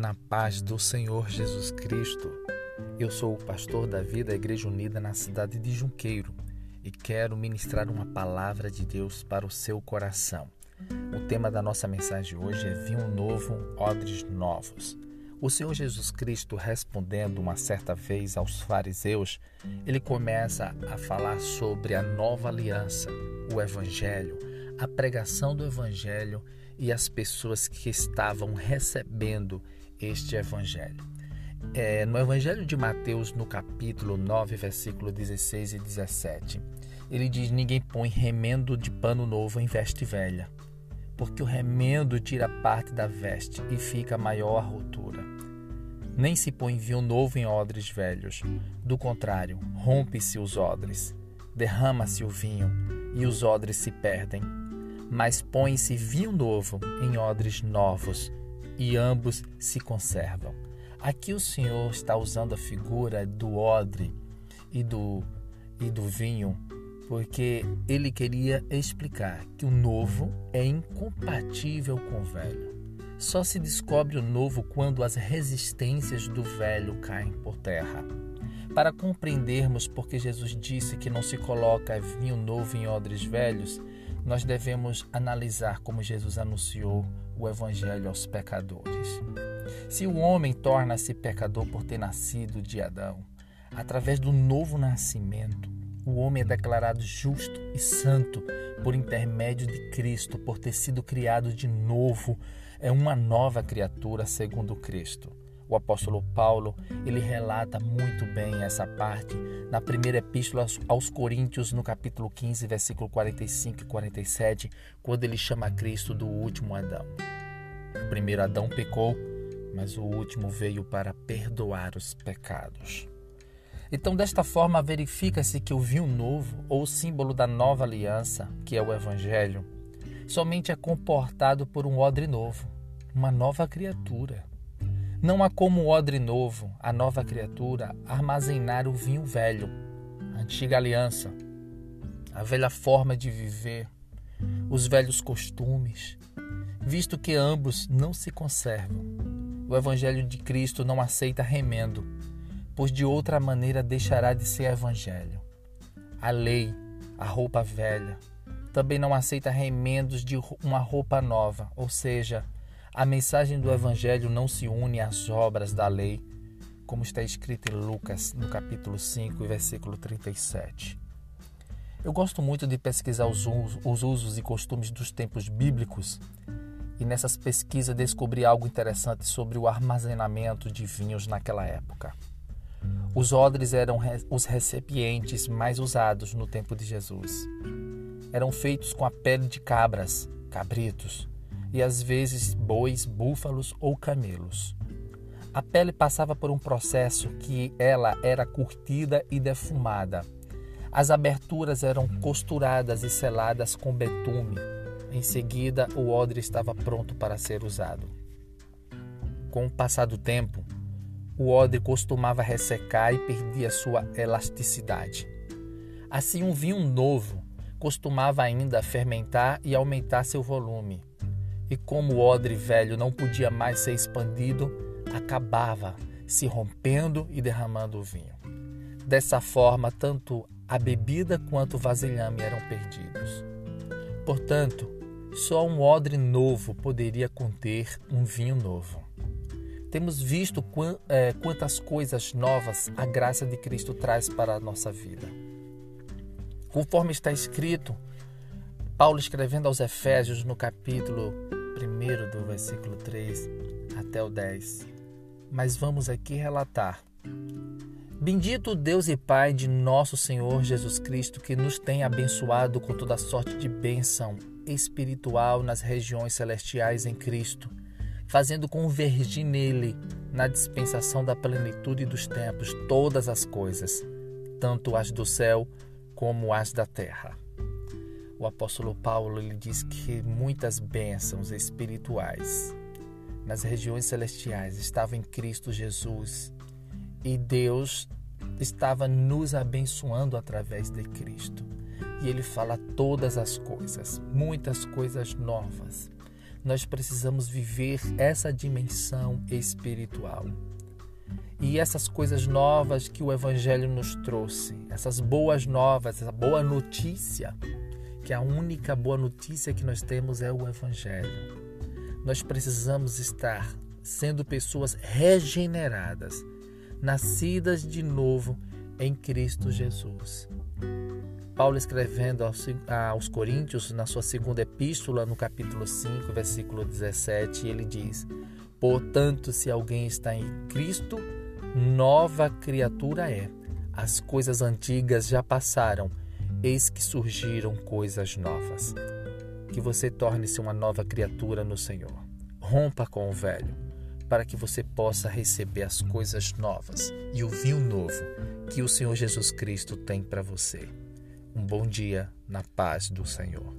na paz do Senhor Jesus Cristo. Eu sou o pastor da Igreja Unida na cidade de Junqueiro e quero ministrar uma palavra de Deus para o seu coração. O tema da nossa mensagem hoje é Vinho Novo, Odres Novos. O Senhor Jesus Cristo, respondendo uma certa vez aos fariseus, ele começa a falar sobre a nova aliança, o Evangelho, a pregação do Evangelho e as pessoas que estavam recebendo este Evangelho. É, no Evangelho de Mateus, no capítulo 9, versículo 16 e 17, ele diz: Ninguém põe remendo de pano novo em veste velha, porque o remendo tira parte da veste e fica maior a rotura. Nem se põe vinho novo em odres velhos, do contrário, rompe-se os odres, derrama-se o vinho e os odres se perdem mas põe-se vinho novo em odres novos, e ambos se conservam. Aqui o Senhor está usando a figura do odre e do, e do vinho, porque ele queria explicar que o novo é incompatível com o velho. Só se descobre o novo quando as resistências do velho caem por terra. Para compreendermos porque Jesus disse que não se coloca vinho novo em odres velhos, nós devemos analisar como Jesus anunciou o Evangelho aos pecadores. Se o homem torna-se pecador por ter nascido de Adão, através do novo nascimento, o homem é declarado justo e santo por intermédio de Cristo, por ter sido criado de novo, é uma nova criatura segundo Cristo. O apóstolo Paulo, ele relata muito bem essa parte na primeira epístola aos Coríntios, no capítulo 15, versículo 45 e 47, quando ele chama Cristo do último Adão. O primeiro Adão pecou, mas o último veio para perdoar os pecados. Então, desta forma, verifica-se que o vinho novo, ou símbolo da nova aliança, que é o Evangelho, somente é comportado por um odre novo, uma nova criatura. Não há como o odre novo, a nova criatura, armazenar o vinho velho, a antiga aliança, a velha forma de viver, os velhos costumes, visto que ambos não se conservam. O Evangelho de Cristo não aceita remendo, pois de outra maneira deixará de ser Evangelho. A lei, a roupa velha, também não aceita remendos de uma roupa nova, ou seja, a mensagem do Evangelho não se une às obras da lei, como está escrito em Lucas, no capítulo 5, versículo 37. Eu gosto muito de pesquisar os usos e costumes dos tempos bíblicos e nessas pesquisas descobri algo interessante sobre o armazenamento de vinhos naquela época. Os odres eram os recipientes mais usados no tempo de Jesus. Eram feitos com a pele de cabras, cabritos, e às vezes bois, búfalos ou camelos. A pele passava por um processo que ela era curtida e defumada. As aberturas eram costuradas e seladas com betume. Em seguida, o odre estava pronto para ser usado. Com o passar do tempo, o odre costumava ressecar e perdia sua elasticidade. Assim, um vinho novo costumava ainda fermentar e aumentar seu volume e como o odre velho não podia mais ser expandido, acabava se rompendo e derramando o vinho. Dessa forma, tanto a bebida quanto o vasilhame eram perdidos. Portanto, só um odre novo poderia conter um vinho novo. Temos visto é, quantas coisas novas a graça de Cristo traz para a nossa vida. Conforme está escrito, Paulo escrevendo aos Efésios no capítulo primeiro do versículo 3 até o 10. Mas vamos aqui relatar. Bendito Deus e Pai de nosso Senhor Jesus Cristo, que nos tem abençoado com toda sorte de bênção espiritual nas regiões celestiais em Cristo, fazendo convergir nele, na dispensação da plenitude dos tempos, todas as coisas, tanto as do céu como as da terra o apóstolo Paulo ele diz que muitas bênçãos espirituais nas regiões celestiais estavam em Cristo Jesus e Deus estava nos abençoando através de Cristo. E ele fala todas as coisas, muitas coisas novas. nós precisamos viver essa dimensão espiritual. E essas coisas novas que o Evangelho nos trouxe, essas boas novas, essa boa notícia, que a única boa notícia que nós temos é o Evangelho. Nós precisamos estar sendo pessoas regeneradas, nascidas de novo em Cristo Jesus. Paulo escrevendo aos, Coríntios, na sua segunda epístola, no capítulo 5, versículo 17, ele diz: Portanto, se alguém está em Cristo, nova criatura é. As coisas antigas já passaram, eis que surgiram coisas novas. Que você torne-se uma nova criatura no Senhor. Rompa com o velho, para que você possa receber as coisas novas e o vinho novo que o Senhor Jesus Cristo tem para você. Um bom dia na paz do Senhor.